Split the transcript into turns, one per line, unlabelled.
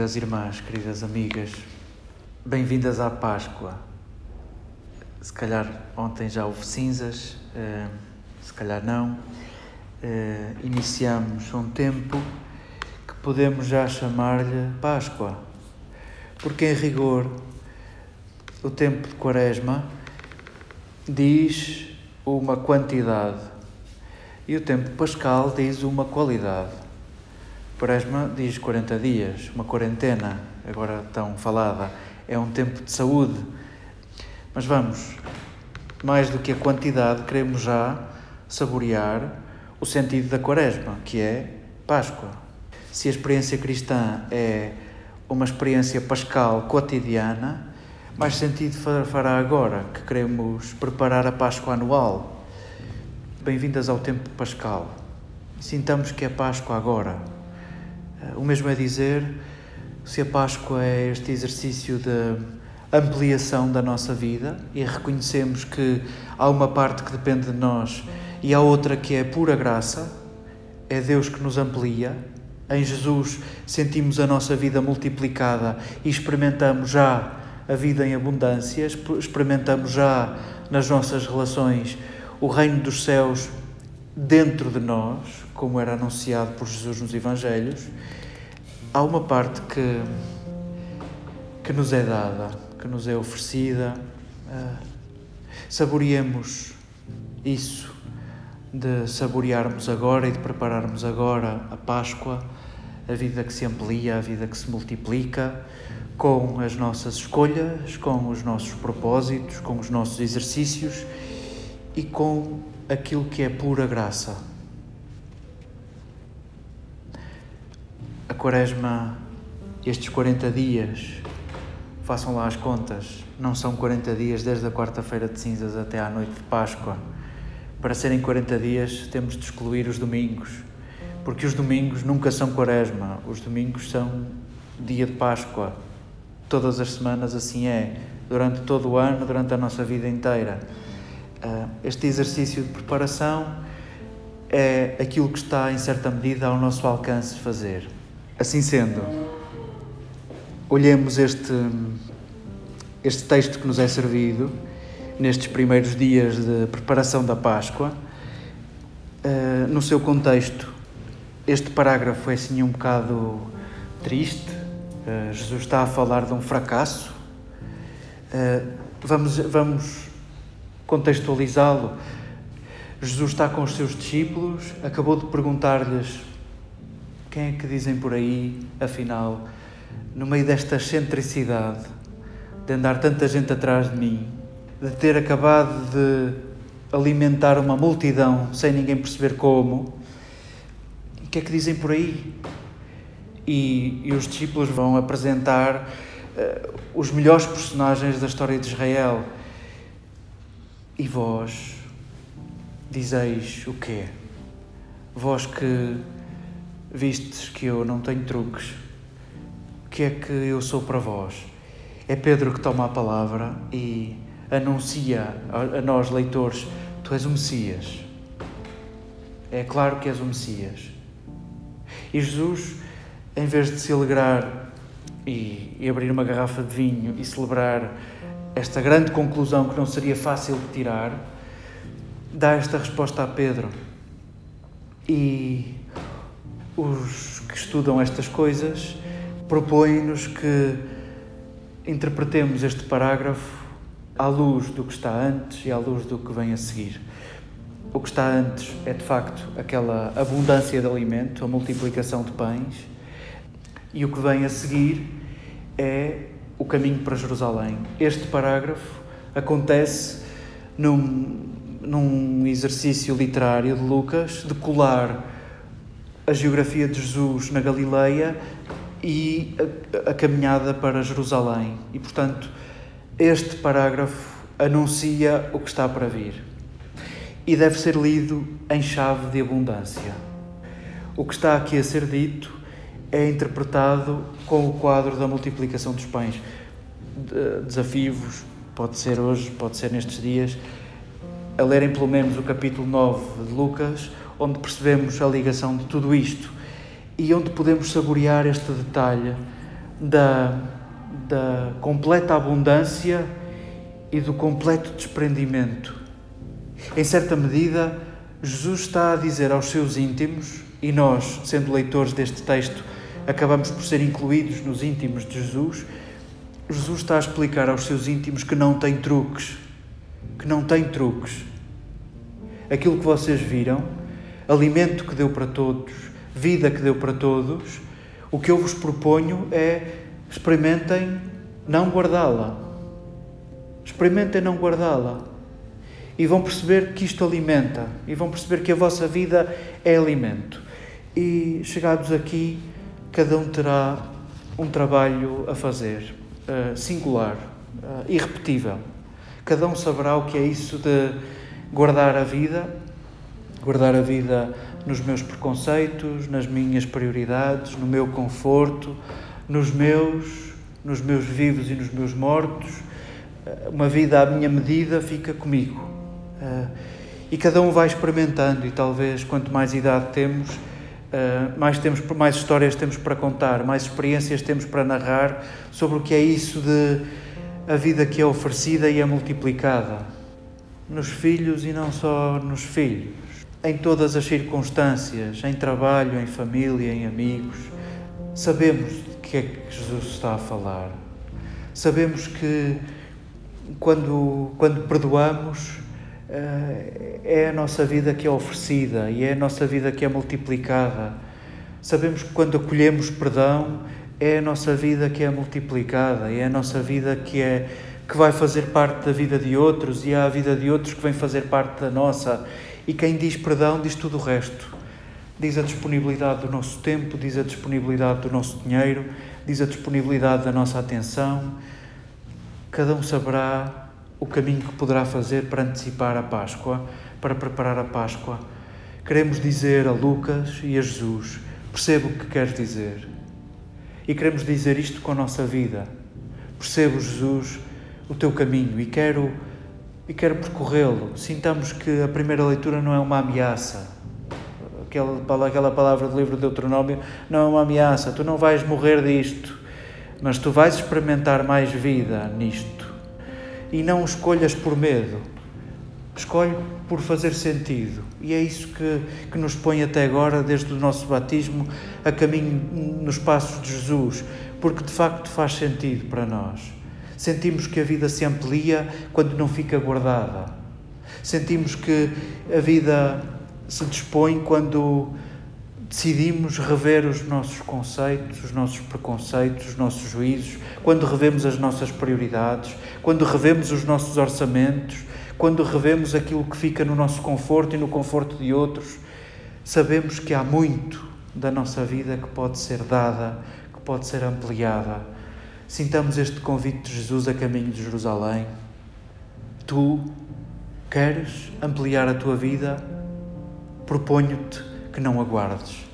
Queridas irmãs, queridas amigas, bem-vindas à Páscoa. Se calhar ontem já houve cinzas, eh, se calhar não. Eh, iniciamos um tempo que podemos já chamar-lhe Páscoa, porque em rigor o tempo de Quaresma diz uma quantidade e o tempo pascal diz uma qualidade. Quaresma diz 40 dias, uma quarentena, agora tão falada, é um tempo de saúde. Mas vamos, mais do que a quantidade, queremos já saborear o sentido da Quaresma, que é Páscoa. Se a experiência cristã é uma experiência pascal cotidiana, mais sentido fará agora que queremos preparar a Páscoa anual. Bem-vindas ao tempo pascal. Sintamos que é Páscoa agora o mesmo é dizer se a Páscoa é este exercício de ampliação da nossa vida e reconhecemos que há uma parte que depende de nós e há outra que é pura graça, é Deus que nos amplia. Em Jesus sentimos a nossa vida multiplicada e experimentamos já a vida em abundância, experimentamos já nas nossas relações o reino dos céus dentro de nós, como era anunciado por Jesus nos Evangelhos, há uma parte que, que nos é dada, que nos é oferecida. Uh, saboreemos isso, de saborearmos agora e de prepararmos agora a Páscoa, a vida que se amplia, a vida que se multiplica, com as nossas escolhas, com os nossos propósitos, com os nossos exercícios e com aquilo que é pura graça Quaresma, estes 40 dias, façam lá as contas, não são 40 dias desde a quarta-feira de cinzas até à noite de Páscoa. Para serem 40 dias, temos de excluir os domingos, porque os domingos nunca são Quaresma, os domingos são dia de Páscoa. Todas as semanas assim é, durante todo o ano, durante a nossa vida inteira. Ah, este exercício de preparação é aquilo que está, em certa medida, ao nosso alcance fazer. Assim sendo, olhemos este, este texto que nos é servido nestes primeiros dias de preparação da Páscoa, uh, no seu contexto. Este parágrafo é assim um bocado triste. Uh, Jesus está a falar de um fracasso. Vamos, vamos contextualizá-lo. Jesus está com os seus discípulos, acabou de perguntar-lhes quem é que dizem por aí, afinal, no meio desta excentricidade, de andar tanta gente atrás de mim, de ter acabado de alimentar uma multidão sem ninguém perceber como, o que é que dizem por aí? E, e os discípulos vão apresentar uh, os melhores personagens da história de Israel. E vós dizeis o quê? Vós que vistes que eu não tenho truques, o que é que eu sou para vós? É Pedro que toma a palavra e anuncia a nós, leitores, tu és o Messias. É claro que és o Messias. E Jesus, em vez de se alegrar e, e abrir uma garrafa de vinho e celebrar esta grande conclusão que não seria fácil de tirar, dá esta resposta a Pedro. E os que estudam estas coisas propõem-nos que interpretemos este parágrafo à luz do que está antes e à luz do que vem a seguir. O que está antes é de facto aquela abundância de alimento, a multiplicação de pães, e o que vem a seguir é o caminho para Jerusalém. Este parágrafo acontece num, num exercício literário de Lucas de colar a geografia de Jesus na Galileia e a, a caminhada para Jerusalém. E, portanto, este parágrafo anuncia o que está para vir e deve ser lido em chave de abundância. O que está aqui a ser dito é interpretado com o quadro da multiplicação dos pães. Desafios, pode ser hoje, pode ser nestes dias, a lerem pelo menos o capítulo 9 de Lucas onde percebemos a ligação de tudo isto e onde podemos saborear este detalhe da, da completa abundância e do completo desprendimento. Em certa medida, Jesus está a dizer aos seus íntimos, e nós, sendo leitores deste texto, acabamos por ser incluídos nos íntimos de Jesus. Jesus está a explicar aos seus íntimos que não tem truques, que não tem truques. Aquilo que vocês viram, alimento que deu para todos, vida que deu para todos, o que eu vos proponho é experimentem não guardá-la. Experimentem não guardá-la e vão perceber que isto alimenta, e vão perceber que a vossa vida é alimento. E chegados aqui, cada um terá um trabalho a fazer, uh, singular, uh, irrepetível. Cada um saberá o que é isso de guardar a vida, guardar a vida nos meus preconceitos, nas minhas prioridades, no meu conforto, nos meus, nos meus vivos e nos meus mortos. Eh, uma vida à minha medida fica comigo. E cada um vai experimentando, e talvez quanto mais idade temos, uh, mais, temos, mais histórias temos para contar, mais experiências temos para narrar sobre o que é isso de a vida que é oferecida e é multiplicada nos filhos e não só nos filhos, em todas as circunstâncias, em trabalho, em família, em amigos. Sabemos de que é que Jesus está a falar. Sabemos que quando, quando perdoamos, é a nossa vida que é oferecida e é a nossa vida que é multiplicada. Sabemos que quando acolhemos perdão, é a nossa vida que é multiplicada, é a nossa vida que é que vai fazer parte da vida de outros e há a vida de outros que vem fazer parte da nossa. E quem diz perdão diz tudo o resto. Diz a disponibilidade do nosso tempo, diz a disponibilidade do nosso dinheiro, diz a disponibilidade da nossa atenção. Cada um saberá o caminho que poderá fazer para antecipar a Páscoa, para preparar a Páscoa. Queremos dizer a Lucas e a Jesus: percebo o que queres dizer. E queremos dizer isto com a nossa vida. Percebo, Jesus, o teu caminho e quero, e quero percorrê-lo. Sintamos que a primeira leitura não é uma ameaça. Aquela, aquela palavra do livro de Deuteronômio não é uma ameaça. Tu não vais morrer disto, mas tu vais experimentar mais vida nisto e não escolhas por medo. Escolhe por fazer sentido. E é isso que, que nos põe até agora, desde o nosso batismo, a caminho nos passos de Jesus, porque de facto faz sentido para nós. Sentimos que a vida se amplia quando não fica guardada. Sentimos que a vida se dispõe quando decidimos rever os nossos conceitos, os nossos preconceitos, os nossos juízos, quando revemos as nossas prioridades, quando revemos os nossos orçamentos, quando revemos aquilo que fica no nosso conforto e no conforto de outros, sabemos que há muito da nossa vida que pode ser dada, que pode ser ampliada. Sintamos este convite de Jesus a caminho de Jerusalém. Tu queres ampliar a tua vida? Proponho-te que não aguardes.